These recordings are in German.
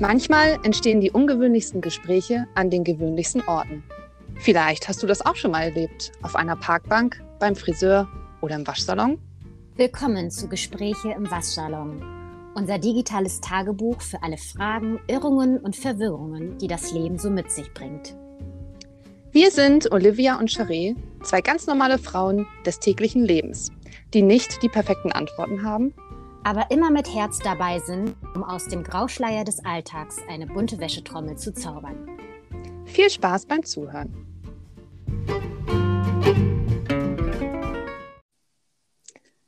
Manchmal entstehen die ungewöhnlichsten Gespräche an den gewöhnlichsten Orten. Vielleicht hast du das auch schon mal erlebt, auf einer Parkbank, beim Friseur oder im Waschsalon. Willkommen zu Gespräche im Waschsalon. Unser digitales Tagebuch für alle Fragen, Irrungen und Verwirrungen, die das Leben so mit sich bringt. Wir sind Olivia und Charé, zwei ganz normale Frauen des täglichen Lebens, die nicht die perfekten Antworten haben, aber immer mit Herz dabei sind, um aus dem Grauschleier des Alltags eine bunte Wäschetrommel zu zaubern. Viel Spaß beim Zuhören.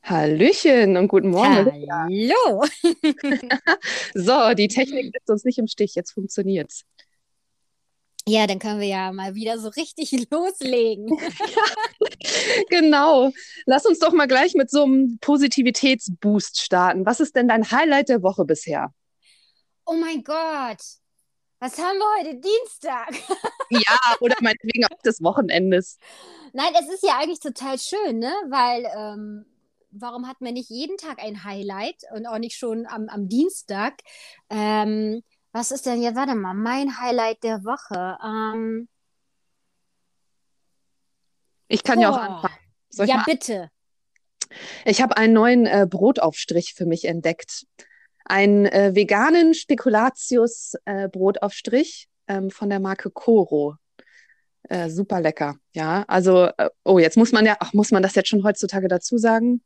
Hallöchen und guten Morgen. Hallo. so, die Technik lässt uns nicht im Stich. Jetzt funktioniert's. Ja, dann können wir ja mal wieder so richtig loslegen. genau. Lass uns doch mal gleich mit so einem Positivitätsboost starten. Was ist denn dein Highlight der Woche bisher? Oh mein Gott. Was haben wir heute? Dienstag. ja, oder meinetwegen auch des Wochenendes. Nein, es ist ja eigentlich total schön, ne? Weil ähm, warum hat man nicht jeden Tag ein Highlight und auch nicht schon am, am Dienstag? Ähm, was ist denn jetzt? Warte mal, mein Highlight der Woche. Ähm, ich kann boah. ja auch anfangen. Soll ja, bitte. Ich habe einen neuen äh, Brotaufstrich für mich entdeckt. Einen äh, veganen Spekulatius-Brotaufstrich äh, ähm, von der Marke Coro. Äh, super lecker, ja. Also, äh, oh, jetzt muss man ja, ach, muss man das jetzt schon heutzutage dazu sagen?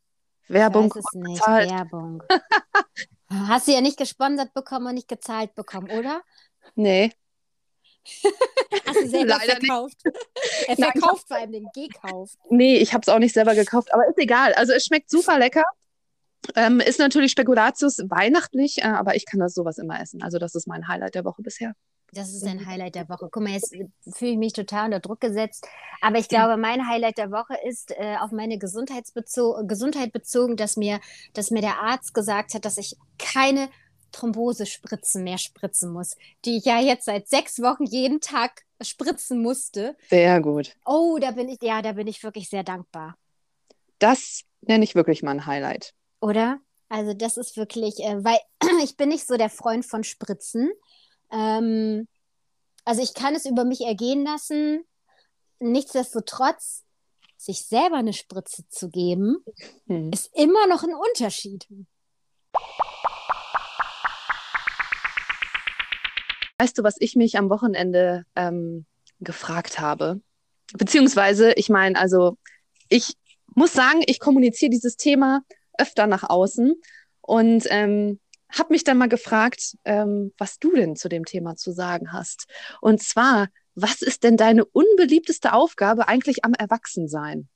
Werbung. Ich weiß es nicht, Werbung. Hast du ja nicht gesponsert bekommen und nicht gezahlt bekommen, oder? Nee. Hast du selber Leider verkauft? Er verkauft vor allem den gekauft. Nee, ich habe es auch nicht selber gekauft, aber ist egal. Also es schmeckt super lecker. Ähm, ist natürlich Spekulatius weihnachtlich, äh, aber ich kann das sowas immer essen. Also das ist mein Highlight der Woche bisher. Das ist ein Highlight der Woche. Guck mal, jetzt fühle ich mich total unter Druck gesetzt. Aber ich glaube, mein Highlight der Woche ist äh, auf meine Gesundheitsbezo Gesundheit bezogen, dass mir, dass mir der Arzt gesagt hat, dass ich keine Thrombosespritzen mehr spritzen muss, die ich ja jetzt seit sechs Wochen jeden Tag spritzen musste. Sehr gut. Oh, da bin ich, ja, da bin ich wirklich sehr dankbar. Das nenne ich wirklich mal ein Highlight. Oder? Also das ist wirklich, äh, weil ich bin nicht so der Freund von Spritzen. Ähm, also ich kann es über mich ergehen lassen. Nichtsdestotrotz, sich selber eine Spritze zu geben, hm. ist immer noch ein Unterschied. Weißt du, was ich mich am Wochenende ähm, gefragt habe? Beziehungsweise, ich meine, also ich muss sagen, ich kommuniziere dieses Thema öfter nach außen und ähm, habe mich dann mal gefragt, ähm, was du denn zu dem Thema zu sagen hast. Und zwar, was ist denn deine unbeliebteste Aufgabe eigentlich am Erwachsensein?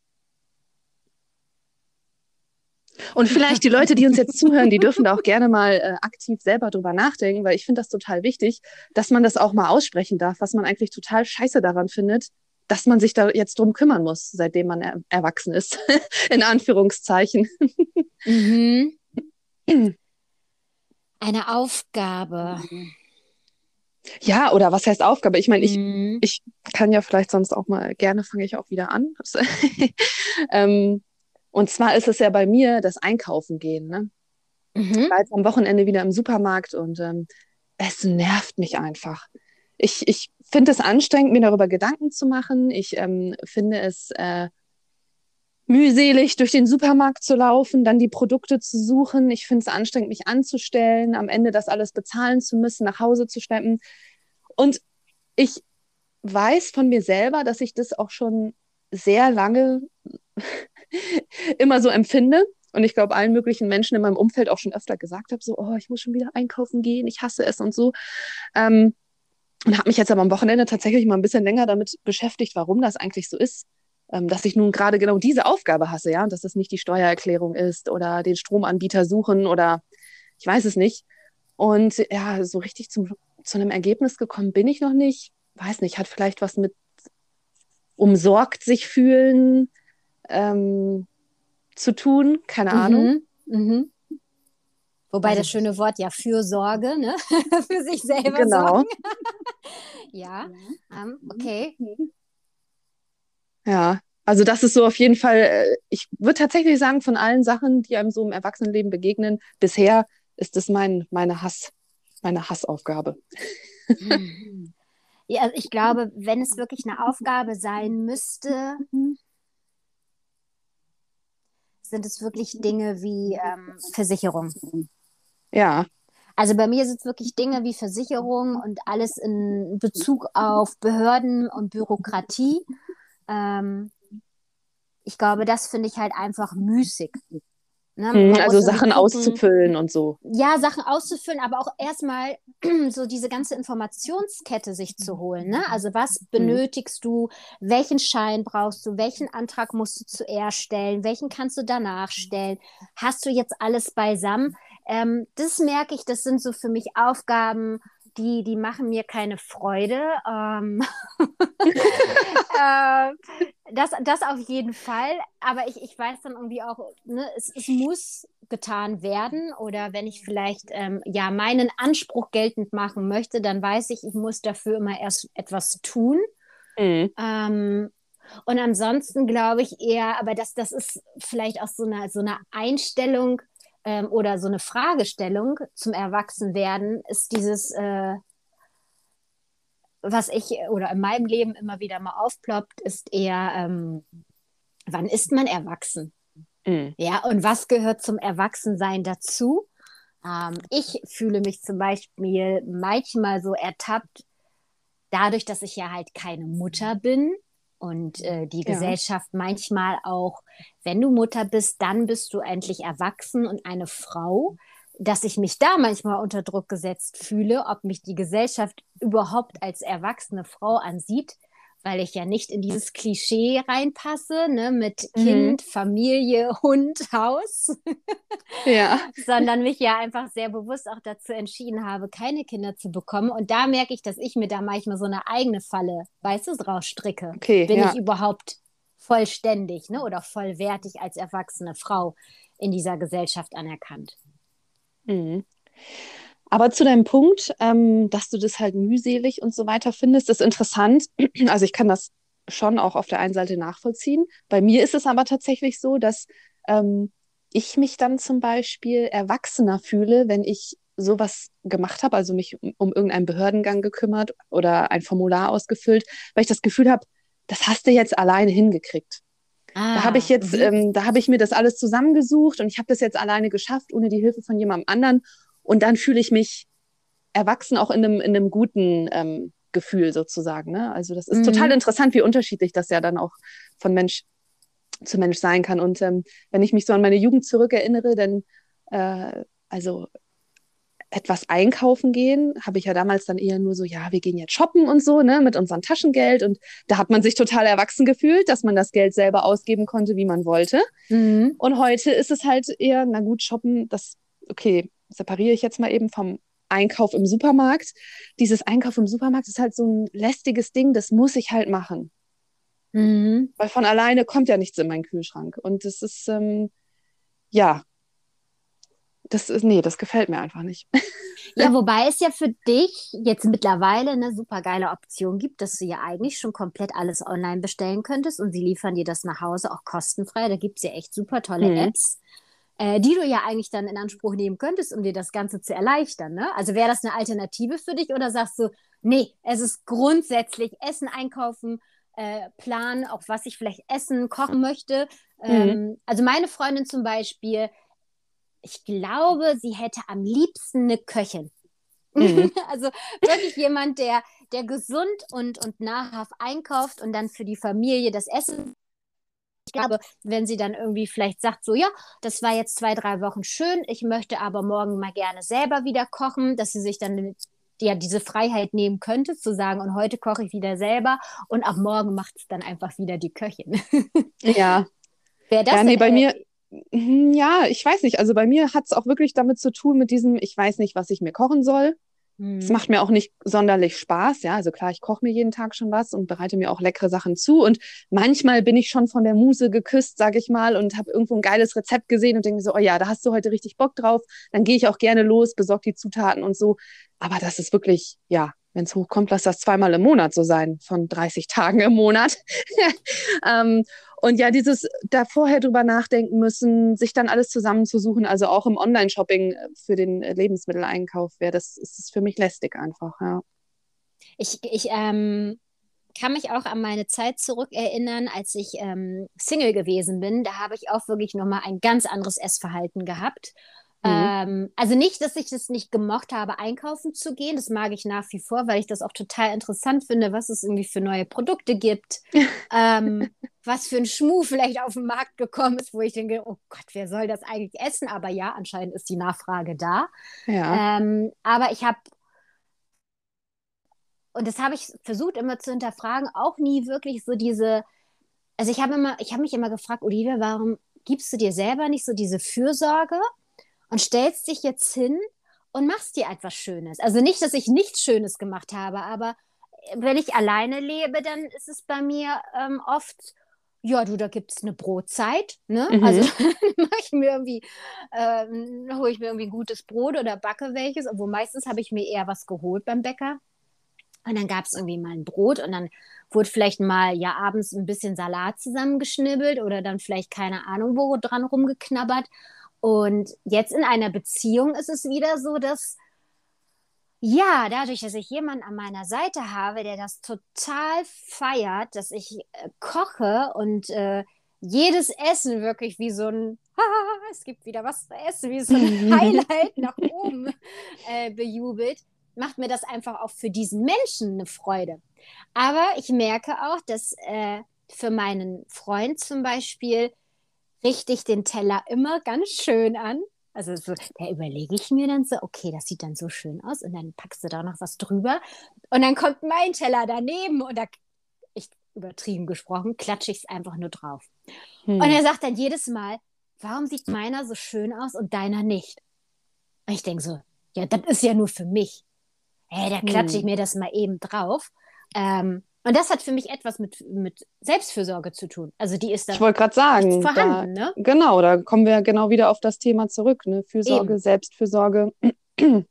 Und vielleicht die Leute, die uns jetzt zuhören, die dürfen da auch gerne mal äh, aktiv selber drüber nachdenken, weil ich finde das total wichtig, dass man das auch mal aussprechen darf, was man eigentlich total scheiße daran findet, dass man sich da jetzt drum kümmern muss, seitdem man er erwachsen ist, in Anführungszeichen. Mhm. Eine Aufgabe. Ja, oder was heißt Aufgabe? Ich meine, ich, mhm. ich kann ja vielleicht sonst auch mal, gerne fange ich auch wieder an. ähm, und zwar ist es ja bei mir das Einkaufen gehen. Ne? Mhm. Ich war jetzt am Wochenende wieder im Supermarkt und ähm, es nervt mich einfach. Ich, ich finde es anstrengend, mir darüber Gedanken zu machen. Ich ähm, finde es äh, mühselig, durch den Supermarkt zu laufen, dann die Produkte zu suchen. Ich finde es anstrengend, mich anzustellen, am Ende das alles bezahlen zu müssen, nach Hause zu schleppen. Und ich weiß von mir selber, dass ich das auch schon sehr lange immer so empfinde. Und ich glaube, allen möglichen Menschen in meinem Umfeld auch schon öfter gesagt habe, so, oh, ich muss schon wieder einkaufen gehen, ich hasse es und so. Ähm, und habe mich jetzt aber am Wochenende tatsächlich mal ein bisschen länger damit beschäftigt, warum das eigentlich so ist ähm, dass ich nun gerade genau diese Aufgabe hasse, ja, dass das nicht die Steuererklärung ist oder den Stromanbieter suchen oder ich weiß es nicht. Und ja, so richtig zum, zu einem Ergebnis gekommen bin ich noch nicht. Weiß nicht, hat vielleicht was mit umsorgt sich fühlen ähm, zu tun, keine mhm. Ahnung. Mhm. Wobei also, das schöne Wort ja Fürsorge, ne? für sich selber genau. sorgen. ja, um, ähm, okay. Mhm. Ja, also das ist so auf jeden Fall, äh, ich würde tatsächlich sagen, von allen Sachen, die einem so im Erwachsenenleben begegnen, bisher ist es mein, meine Hass, meine Hassaufgabe. Ja, also ich glaube, wenn es wirklich eine Aufgabe sein müsste, sind es wirklich Dinge wie ähm, Versicherung. Ja. Also bei mir sind es wirklich Dinge wie Versicherung und alles in Bezug auf Behörden und Bürokratie. Ähm, ich glaube, das finde ich halt einfach müßig. Ne? Mhm, also Sachen gucken, auszufüllen und so. Ja, Sachen auszufüllen, aber auch erstmal so diese ganze Informationskette sich zu holen. Ne? Also was mhm. benötigst du, welchen Schein brauchst du, welchen Antrag musst du zuerst stellen, welchen kannst du danach stellen, hast du jetzt alles beisammen? Ähm, das merke ich, das sind so für mich Aufgaben, die, die machen mir keine Freude. Ähm, äh, das, das auf jeden Fall. Aber ich, ich weiß dann irgendwie auch, ne, es, es muss getan werden. Oder wenn ich vielleicht ähm, ja meinen Anspruch geltend machen möchte, dann weiß ich, ich muss dafür immer erst etwas tun. Mhm. Ähm, und ansonsten glaube ich eher, aber das, das ist vielleicht auch so eine, so eine Einstellung, ähm, oder so eine Fragestellung zum Erwachsenwerden ist dieses, äh, was ich oder in meinem Leben immer wieder mal aufploppt, ist eher, ähm, wann ist man erwachsen? Mhm. Ja, und was gehört zum Erwachsensein dazu? Ähm, ich fühle mich zum Beispiel manchmal so ertappt, dadurch, dass ich ja halt keine Mutter bin, und äh, die ja. Gesellschaft manchmal auch, wenn du Mutter bist, dann bist du endlich erwachsen und eine Frau, dass ich mich da manchmal unter Druck gesetzt fühle, ob mich die Gesellschaft überhaupt als erwachsene Frau ansieht, weil ich ja nicht in dieses Klischee reinpasse, ne, mit mhm. Kind, Familie, Hund, Haus. ja. Sondern mich ja einfach sehr bewusst auch dazu entschieden habe, keine Kinder zu bekommen. Und da merke ich, dass ich mir da manchmal so eine eigene Falle, weißt du, draus stricke. Okay, Bin ja. ich überhaupt vollständig, ne, oder vollwertig als erwachsene Frau in dieser Gesellschaft anerkannt? Mhm. Aber zu deinem Punkt, ähm, dass du das halt mühselig und so weiter findest, ist interessant. Also ich kann das schon auch auf der einen Seite nachvollziehen. Bei mir ist es aber tatsächlich so, dass ähm, ich mich dann zum Beispiel erwachsener fühle, wenn ich sowas gemacht habe, also mich um, um irgendeinen Behördengang gekümmert oder ein Formular ausgefüllt, weil ich das Gefühl habe, das hast du jetzt alleine hingekriegt. Ah, da habe ich jetzt, ähm, da habe ich mir das alles zusammengesucht und ich habe das jetzt alleine geschafft, ohne die Hilfe von jemandem anderen. Und dann fühle ich mich erwachsen auch in einem, in einem guten ähm, Gefühl sozusagen. Ne? Also das ist mhm. total interessant, wie unterschiedlich das ja dann auch von Mensch zu Mensch sein kann. Und ähm, wenn ich mich so an meine Jugend zurückerinnere, dann äh, also etwas einkaufen gehen, habe ich ja damals dann eher nur so, ja, wir gehen jetzt shoppen und so, ne, mit unserem Taschengeld. Und da hat man sich total erwachsen gefühlt, dass man das Geld selber ausgeben konnte, wie man wollte. Mhm. Und heute ist es halt eher, na gut, shoppen, das, okay, separiere ich jetzt mal eben vom Einkauf im Supermarkt. Dieses Einkauf im Supermarkt ist halt so ein lästiges Ding, das muss ich halt machen. Mhm. Weil von alleine kommt ja nichts in meinen Kühlschrank. Und das ist, ähm, ja, das ist, nee, das gefällt mir einfach nicht. Ja, wobei es ja für dich jetzt mittlerweile eine super geile Option gibt, dass du ja eigentlich schon komplett alles online bestellen könntest und sie liefern dir das nach Hause auch kostenfrei. Da gibt es ja echt super tolle mhm. Apps äh, die du ja eigentlich dann in Anspruch nehmen könntest, um dir das Ganze zu erleichtern. Ne? Also wäre das eine Alternative für dich oder sagst du, nee, es ist grundsätzlich Essen einkaufen, äh, planen, auch was ich vielleicht essen, kochen möchte. Mhm. Ähm, also meine Freundin zum Beispiel, ich glaube, sie hätte am liebsten eine Köchin. Mhm. also wirklich jemand, der, der gesund und, und nahrhaft einkauft und dann für die Familie das Essen ich glaube, wenn sie dann irgendwie vielleicht sagt, so, ja, das war jetzt zwei, drei Wochen schön, ich möchte aber morgen mal gerne selber wieder kochen, dass sie sich dann ja diese Freiheit nehmen könnte, zu sagen, und heute koche ich wieder selber und ab morgen macht es dann einfach wieder die Köchin. Ja. Wäre das ja, nee, bei mir, ja, ich weiß nicht. Also bei mir hat es auch wirklich damit zu tun, mit diesem, ich weiß nicht, was ich mir kochen soll. Es mhm. macht mir auch nicht sonderlich Spaß, ja. Also klar, ich koche mir jeden Tag schon was und bereite mir auch leckere Sachen zu. Und manchmal bin ich schon von der Muse geküsst, sage ich mal, und habe irgendwo ein geiles Rezept gesehen und denke so, oh ja, da hast du heute richtig Bock drauf. Dann gehe ich auch gerne los, besorge die Zutaten und so. Aber das ist wirklich, ja, wenn es hochkommt, lass das zweimal im Monat so sein, von 30 Tagen im Monat. ähm, und ja, dieses da vorher drüber nachdenken müssen, sich dann alles zusammenzusuchen, also auch im Online-Shopping äh, für den äh, Lebensmitteleinkauf wäre das ist für mich lästig einfach, ja. Ich, ich ähm, kann mich auch an meine Zeit zurückerinnern, als ich ähm, Single gewesen bin. Da habe ich auch wirklich nochmal ein ganz anderes Essverhalten gehabt. Mhm. Ähm, also nicht, dass ich das nicht gemocht habe, einkaufen zu gehen. Das mag ich nach wie vor, weil ich das auch total interessant finde, was es irgendwie für neue Produkte gibt. ähm, was für ein Schmuh vielleicht auf den Markt gekommen ist, wo ich denke, oh Gott, wer soll das eigentlich essen? Aber ja, anscheinend ist die Nachfrage da. Ja. Ähm, aber ich habe und das habe ich versucht immer zu hinterfragen, auch nie wirklich so diese, also ich habe immer, ich habe mich immer gefragt, Olivia, warum gibst du dir selber nicht so diese Fürsorge und stellst dich jetzt hin und machst dir etwas Schönes? Also nicht, dass ich nichts Schönes gemacht habe, aber wenn ich alleine lebe, dann ist es bei mir ähm, oft ja, du, da gibt es eine Brotzeit, ne? Mhm. Also mache ich mir irgendwie, ähm, hole ich mir irgendwie ein gutes Brot oder backe welches, obwohl meistens habe ich mir eher was geholt beim Bäcker. Und dann gab es irgendwie mal ein Brot und dann wurde vielleicht mal ja abends ein bisschen Salat zusammengeschnibbelt oder dann vielleicht keine Ahnung wo dran rumgeknabbert. Und jetzt in einer Beziehung ist es wieder so, dass ja, dadurch, dass ich jemanden an meiner Seite habe, der das total feiert, dass ich äh, koche und äh, jedes Essen wirklich wie so ein, es gibt wieder was zu essen, wie so ein Highlight nach oben äh, bejubelt, macht mir das einfach auch für diesen Menschen eine Freude. Aber ich merke auch, dass äh, für meinen Freund zum Beispiel richte ich den Teller immer ganz schön an. Also so, da überlege ich mir dann so, okay, das sieht dann so schön aus und dann packst du da noch was drüber und dann kommt mein Teller daneben und da, ich übertrieben gesprochen, klatsche ich es einfach nur drauf. Hm. Und er sagt dann jedes Mal, warum sieht meiner so schön aus und deiner nicht? Und ich denke so, ja, das ist ja nur für mich hey, da klatsche ich hm. mir das mal eben drauf. Ähm, und das hat für mich etwas mit, mit Selbstfürsorge zu tun. Also die ist da. Ich wollte gerade sagen, vorhanden, da, ne? Genau, da kommen wir genau wieder auf das Thema zurück. Ne? Fürsorge, eben. Selbstfürsorge.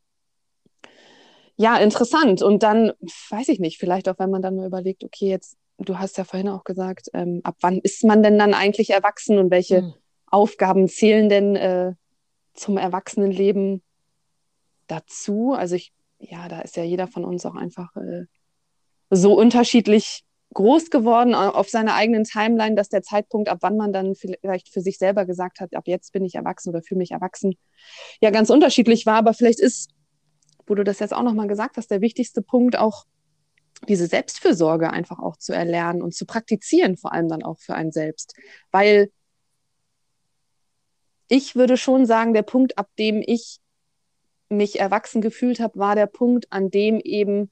ja, interessant. Und dann, weiß ich nicht, vielleicht auch, wenn man dann mal überlegt, okay, jetzt, du hast ja vorhin auch gesagt, ähm, ab wann ist man denn dann eigentlich erwachsen und welche hm. Aufgaben zählen denn äh, zum Erwachsenenleben dazu? Also ich ja, da ist ja jeder von uns auch einfach äh, so unterschiedlich groß geworden auf seiner eigenen Timeline, dass der Zeitpunkt, ab wann man dann vielleicht für sich selber gesagt hat, ab jetzt bin ich erwachsen oder fühle mich erwachsen, ja ganz unterschiedlich war. Aber vielleicht ist, wo du das jetzt auch nochmal gesagt hast, der wichtigste Punkt auch diese Selbstfürsorge einfach auch zu erlernen und zu praktizieren, vor allem dann auch für einen selbst. Weil ich würde schon sagen, der Punkt, ab dem ich mich erwachsen gefühlt habe, war der Punkt, an dem eben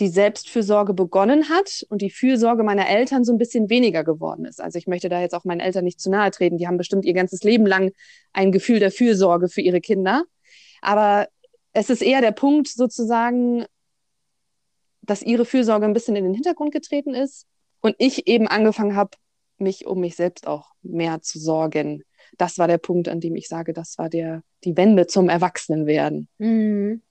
die Selbstfürsorge begonnen hat und die Fürsorge meiner Eltern so ein bisschen weniger geworden ist. Also ich möchte da jetzt auch meinen Eltern nicht zu nahe treten. Die haben bestimmt ihr ganzes Leben lang ein Gefühl der Fürsorge für ihre Kinder. Aber es ist eher der Punkt sozusagen, dass ihre Fürsorge ein bisschen in den Hintergrund getreten ist und ich eben angefangen habe, mich um mich selbst auch mehr zu sorgen das war der Punkt, an dem ich sage, das war der, die Wende zum Erwachsenenwerden. Mhm.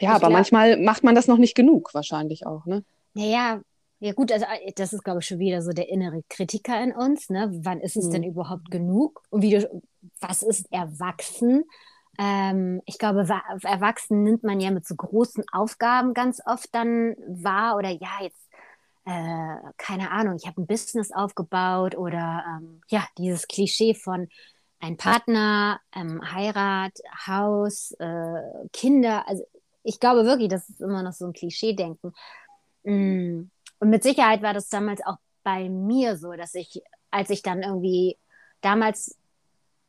Ja, aber glaub, manchmal macht man das noch nicht genug, wahrscheinlich auch, ne? Naja, ja gut, also äh, das ist, glaube ich, schon wieder so der innere Kritiker in uns, ne? Wann ist es mhm. denn überhaupt genug? Und wie du, was ist erwachsen? Ähm, ich glaube, erwachsen nimmt man ja mit so großen Aufgaben ganz oft dann wahr oder ja, jetzt äh, keine Ahnung, ich habe ein Business aufgebaut oder ähm, ja, dieses Klischee von ein Partner, ähm, Heirat, Haus, äh, Kinder. Also ich glaube wirklich, das ist immer noch so ein Klischee-Denken. Mm. Und mit Sicherheit war das damals auch bei mir so, dass ich, als ich dann irgendwie damals,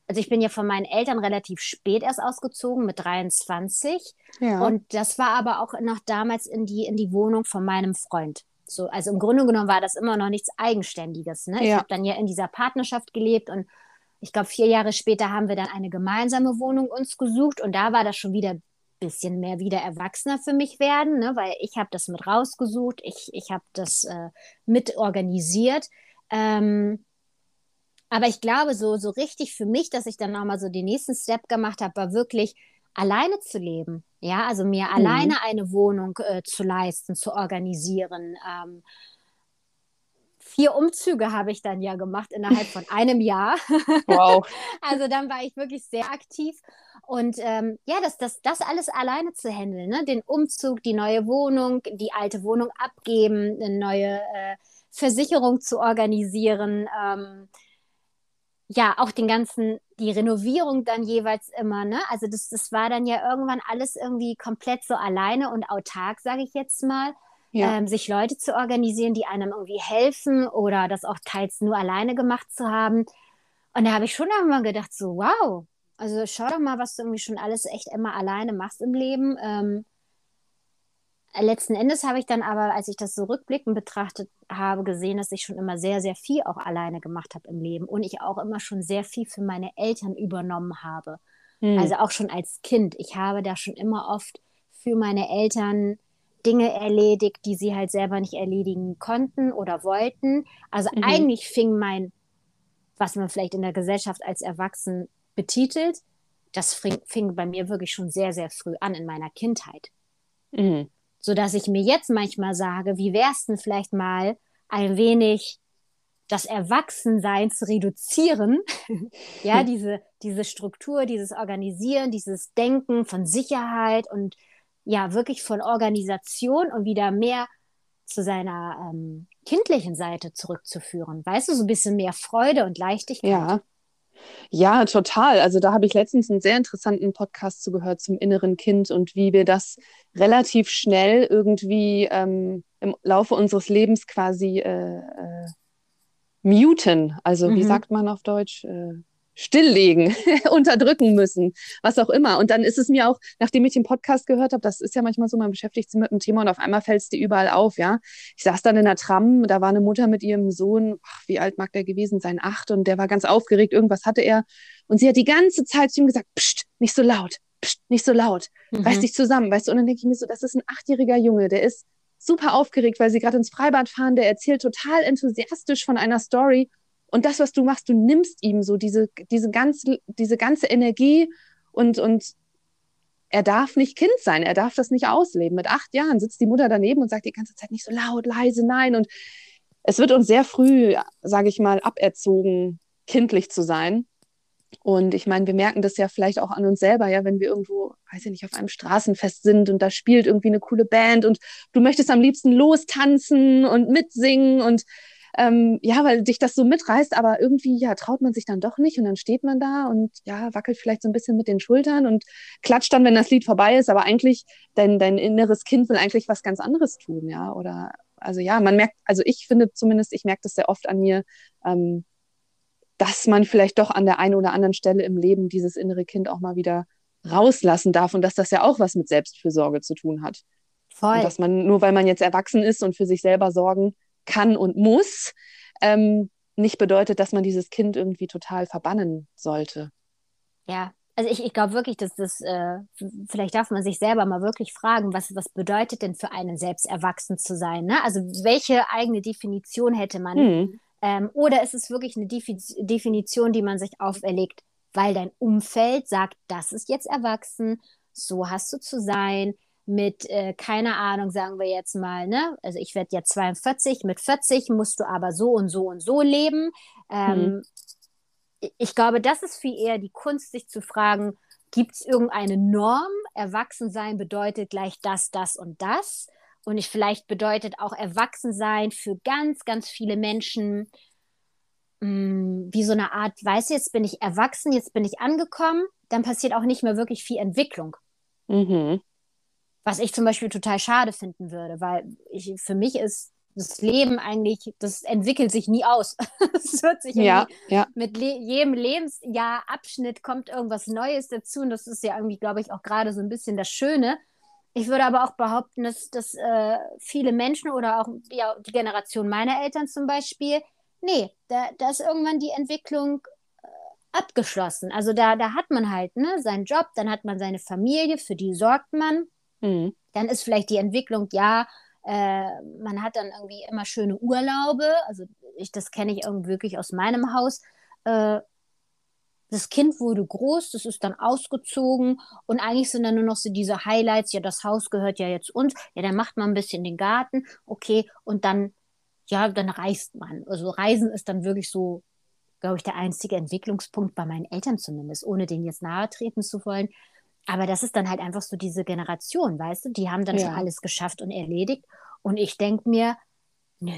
also ich bin ja von meinen Eltern relativ spät erst ausgezogen, mit 23. Ja. Und das war aber auch noch damals in die, in die Wohnung von meinem Freund. So, also im Grunde genommen war das immer noch nichts Eigenständiges. Ne? Ich habe dann ja in dieser Partnerschaft gelebt und ich glaube, vier Jahre später haben wir dann eine gemeinsame Wohnung uns gesucht und da war das schon wieder bisschen mehr wieder erwachsener für mich werden, ne? weil ich habe das mit rausgesucht, ich, ich habe das äh, mit organisiert. Ähm, aber ich glaube, so, so richtig für mich, dass ich dann nochmal so den nächsten Step gemacht habe, war wirklich alleine zu leben. Ja, also mir mhm. alleine eine Wohnung äh, zu leisten, zu organisieren. Ähm, vier Umzüge habe ich dann ja gemacht innerhalb von einem Jahr. Wow. also dann war ich wirklich sehr aktiv. Und ähm, ja, das, das, das alles alleine zu handeln, ne? den Umzug, die neue Wohnung, die alte Wohnung abgeben, eine neue äh, Versicherung zu organisieren. Ähm, ja, auch den ganzen, die Renovierung dann jeweils immer, ne? Also das, das war dann ja irgendwann alles irgendwie komplett so alleine und autark, sage ich jetzt mal ja. ähm, sich Leute zu organisieren, die einem irgendwie helfen oder das auch teils nur alleine gemacht zu haben. Und da habe ich schon irgendwann gedacht, so, wow, also schau doch mal, was du irgendwie schon alles echt immer alleine machst im Leben. Ähm, letzten Endes habe ich dann aber, als ich das so rückblickend betrachtet habe, gesehen, dass ich schon immer sehr, sehr viel auch alleine gemacht habe im Leben und ich auch immer schon sehr viel für meine Eltern übernommen habe. Hm. Also auch schon als Kind. Ich habe da schon immer oft für meine Eltern Dinge erledigt, die sie halt selber nicht erledigen konnten oder wollten. Also mhm. eigentlich fing mein, was man vielleicht in der Gesellschaft als erwachsen betitelt, das fing, bei mir wirklich schon sehr, sehr früh an in meiner Kindheit. Mhm. Sodass ich mir jetzt manchmal sage, wie wär's denn vielleicht mal ein wenig das Erwachsensein zu reduzieren, ja, diese, diese Struktur, dieses Organisieren, dieses Denken von Sicherheit und ja wirklich von Organisation und wieder mehr zu seiner ähm, kindlichen Seite zurückzuführen. Weißt du, so ein bisschen mehr Freude und Leichtigkeit. Ja. Ja, total. Also da habe ich letztens einen sehr interessanten Podcast zugehört zum inneren Kind und wie wir das relativ schnell irgendwie ähm, im Laufe unseres Lebens quasi äh, äh, muten. Also mhm. wie sagt man auf Deutsch? Äh, stilllegen, unterdrücken müssen, was auch immer. Und dann ist es mir auch, nachdem ich den Podcast gehört habe, das ist ja manchmal so, man beschäftigt sich mit dem Thema und auf einmal fällt es dir überall auf, ja. Ich saß dann in der Tram, da war eine Mutter mit ihrem Sohn, ach, wie alt mag der gewesen sein, acht, und der war ganz aufgeregt, irgendwas hatte er. Und sie hat die ganze Zeit zu ihm gesagt, pst, nicht so laut, pst, nicht so laut, mhm. reiß dich zusammen, weißt du. Und dann denke ich mir so, das ist ein achtjähriger Junge, der ist super aufgeregt, weil sie gerade ins Freibad fahren, der erzählt total enthusiastisch von einer Story und das, was du machst, du nimmst ihm so diese, diese, ganze, diese ganze Energie und, und er darf nicht Kind sein, er darf das nicht ausleben. Mit acht Jahren sitzt die Mutter daneben und sagt die ganze Zeit nicht so laut, leise, nein. Und es wird uns sehr früh, sage ich mal, aberzogen, kindlich zu sein. Und ich meine, wir merken das ja vielleicht auch an uns selber, ja, wenn wir irgendwo, weiß ich nicht, auf einem Straßenfest sind und da spielt irgendwie eine coole Band und du möchtest am liebsten lostanzen und mitsingen und ähm, ja, weil dich das so mitreißt, aber irgendwie, ja, traut man sich dann doch nicht und dann steht man da und ja, wackelt vielleicht so ein bisschen mit den Schultern und klatscht dann, wenn das Lied vorbei ist, aber eigentlich, dein, dein inneres Kind will eigentlich was ganz anderes tun, ja, oder, also ja, man merkt, also ich finde zumindest, ich merke das sehr oft an mir, ähm, dass man vielleicht doch an der einen oder anderen Stelle im Leben dieses innere Kind auch mal wieder rauslassen darf und dass das ja auch was mit Selbstfürsorge zu tun hat. Voll. Und dass man, nur weil man jetzt erwachsen ist und für sich selber sorgen kann und muss, ähm, nicht bedeutet, dass man dieses Kind irgendwie total verbannen sollte. Ja, also ich, ich glaube wirklich, dass das, äh, vielleicht darf man sich selber mal wirklich fragen, was, was bedeutet denn für einen selbst erwachsen zu sein? Ne? Also welche eigene Definition hätte man? Hm. Ähm, oder ist es wirklich eine Definition, die man sich auferlegt, weil dein Umfeld sagt, das ist jetzt erwachsen, so hast du zu sein, mit, äh, keine Ahnung, sagen wir jetzt mal, ne? Also ich werde jetzt 42, mit 40 musst du aber so und so und so leben. Ähm, mhm. Ich glaube, das ist viel eher die Kunst, sich zu fragen, gibt es irgendeine Norm? Erwachsensein bedeutet gleich das, das und das. Und ich vielleicht bedeutet auch Erwachsensein für ganz, ganz viele Menschen mh, mm, wie so eine Art, weißt du, jetzt bin ich erwachsen, jetzt bin ich angekommen, dann passiert auch nicht mehr wirklich viel Entwicklung. Mhm. Was ich zum Beispiel total schade finden würde, weil ich, für mich ist das Leben eigentlich, das entwickelt sich nie aus. Es wird sich ja, ja. mit le jedem Lebensjahr Abschnitt kommt irgendwas Neues dazu und das ist ja irgendwie, glaube ich, auch gerade so ein bisschen das Schöne. Ich würde aber auch behaupten, dass, dass äh, viele Menschen oder auch ja, die Generation meiner Eltern zum Beispiel, nee, da, da ist irgendwann die Entwicklung äh, abgeschlossen. Also da, da hat man halt ne, seinen Job, dann hat man seine Familie, für die sorgt man. Mhm. Dann ist vielleicht die Entwicklung, ja, äh, man hat dann irgendwie immer schöne Urlaube. Also ich, das kenne ich irgendwie wirklich aus meinem Haus. Äh, das Kind wurde groß, das ist dann ausgezogen und eigentlich sind dann nur noch so diese Highlights, ja, das Haus gehört ja jetzt uns, ja, dann macht man ein bisschen den Garten, okay, und dann, ja, dann reist man. Also Reisen ist dann wirklich so, glaube ich, der einzige Entwicklungspunkt bei meinen Eltern zumindest, ohne denen jetzt nahe treten zu wollen. Aber das ist dann halt einfach so diese Generation, weißt du, die haben dann ja. schon alles geschafft und erledigt. Und ich denke mir, nö,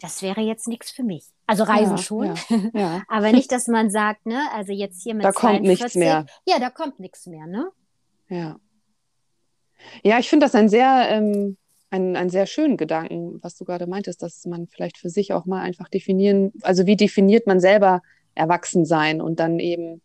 das wäre jetzt nichts für mich. Also Reisen ja, schon, ja, aber nicht, dass man sagt, ne, also jetzt hier mit Da 42, kommt nichts mehr. Ja, da kommt nichts mehr, ne? Ja. Ja, ich finde das ein sehr, ähm, ein, ein sehr schönen Gedanken, was du gerade meintest, dass man vielleicht für sich auch mal einfach definieren, also wie definiert man selber Erwachsensein und dann eben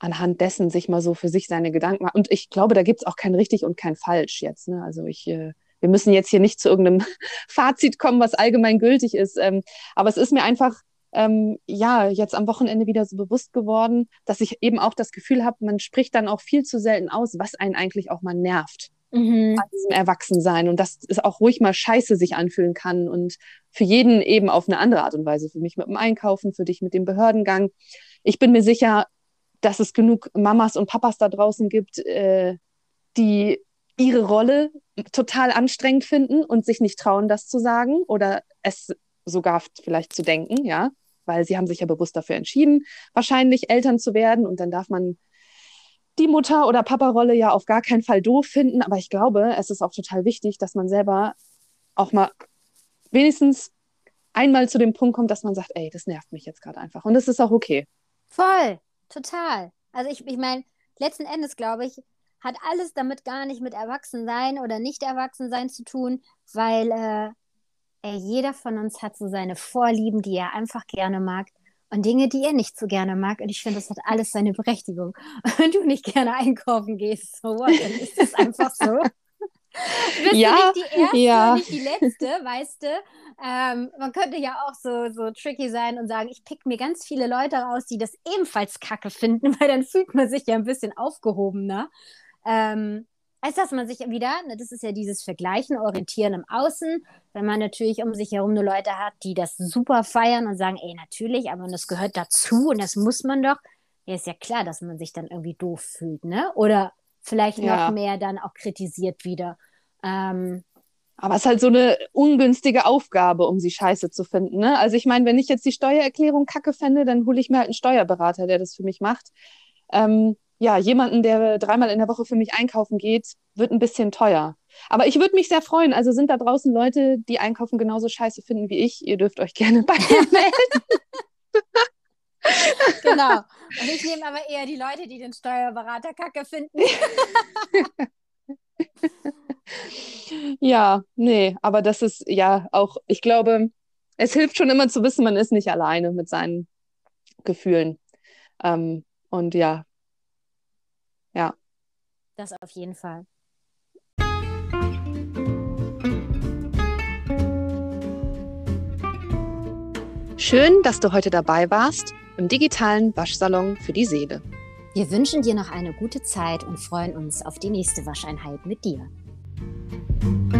anhand dessen sich mal so für sich seine Gedanken machen. Und ich glaube, da gibt es auch kein richtig und kein falsch jetzt. Ne? Also ich äh, wir müssen jetzt hier nicht zu irgendeinem Fazit kommen, was allgemein gültig ist. Ähm, aber es ist mir einfach ähm, ja jetzt am Wochenende wieder so bewusst geworden, dass ich eben auch das Gefühl habe, man spricht dann auch viel zu selten aus, was einen eigentlich auch mal nervt. Mhm. An diesem Erwachsensein und dass es auch ruhig mal scheiße sich anfühlen kann und für jeden eben auf eine andere Art und Weise. Für mich mit dem Einkaufen, für dich mit dem Behördengang. Ich bin mir sicher, dass es genug Mamas und Papas da draußen gibt, äh, die ihre Rolle total anstrengend finden und sich nicht trauen, das zu sagen oder es sogar vielleicht zu denken, ja, weil sie haben sich ja bewusst dafür entschieden, wahrscheinlich Eltern zu werden und dann darf man die Mutter- oder Papa-Rolle ja auf gar keinen Fall doof finden, aber ich glaube, es ist auch total wichtig, dass man selber auch mal wenigstens einmal zu dem Punkt kommt, dass man sagt, ey, das nervt mich jetzt gerade einfach. Und das ist auch okay. Voll, total. Also ich, ich meine, letzten Endes glaube ich, hat alles damit gar nicht mit Erwachsensein oder nicht Erwachsensein zu tun, weil äh, ey, jeder von uns hat so seine Vorlieben, die er einfach gerne mag und Dinge, die er nicht so gerne mag. Und ich finde, das hat alles seine Berechtigung. Wenn du nicht gerne einkaufen gehst, so what, dann ist das einfach so. Du bist ja, nicht die erste, ja. nicht die letzte, weißt du. Ähm, man könnte ja auch so, so tricky sein und sagen, ich pick mir ganz viele Leute raus, die das ebenfalls kacke finden, weil dann fühlt man sich ja ein bisschen aufgehobener. Ähm, als dass man sich wieder, ne, das ist ja dieses Vergleichen, Orientieren im Außen, wenn man natürlich um sich herum nur Leute hat, die das super feiern und sagen, ey, natürlich, aber das gehört dazu und das muss man doch, ja, ist ja klar, dass man sich dann irgendwie doof fühlt, ne? Oder vielleicht ja. noch mehr dann auch kritisiert wieder. Ähm, aber es ist halt so eine ungünstige Aufgabe, um sie scheiße zu finden. Ne? Also ich meine, wenn ich jetzt die Steuererklärung kacke fände, dann hole ich mir halt einen Steuerberater, der das für mich macht. Ähm, ja, jemanden, der dreimal in der Woche für mich einkaufen geht, wird ein bisschen teuer. Aber ich würde mich sehr freuen. Also sind da draußen Leute, die einkaufen genauso scheiße finden wie ich. Ihr dürft euch gerne bei mir melden. genau. Und ich nehme aber eher die Leute, die den Steuerberater kacke finden. ja, nee, aber das ist ja auch, ich glaube, es hilft schon immer zu wissen, man ist nicht alleine mit seinen Gefühlen. Ähm, und ja, ja. Das auf jeden Fall. Schön, dass du heute dabei warst im digitalen Waschsalon für die Seele. Wir wünschen dir noch eine gute Zeit und freuen uns auf die nächste Wascheinheit mit dir. Música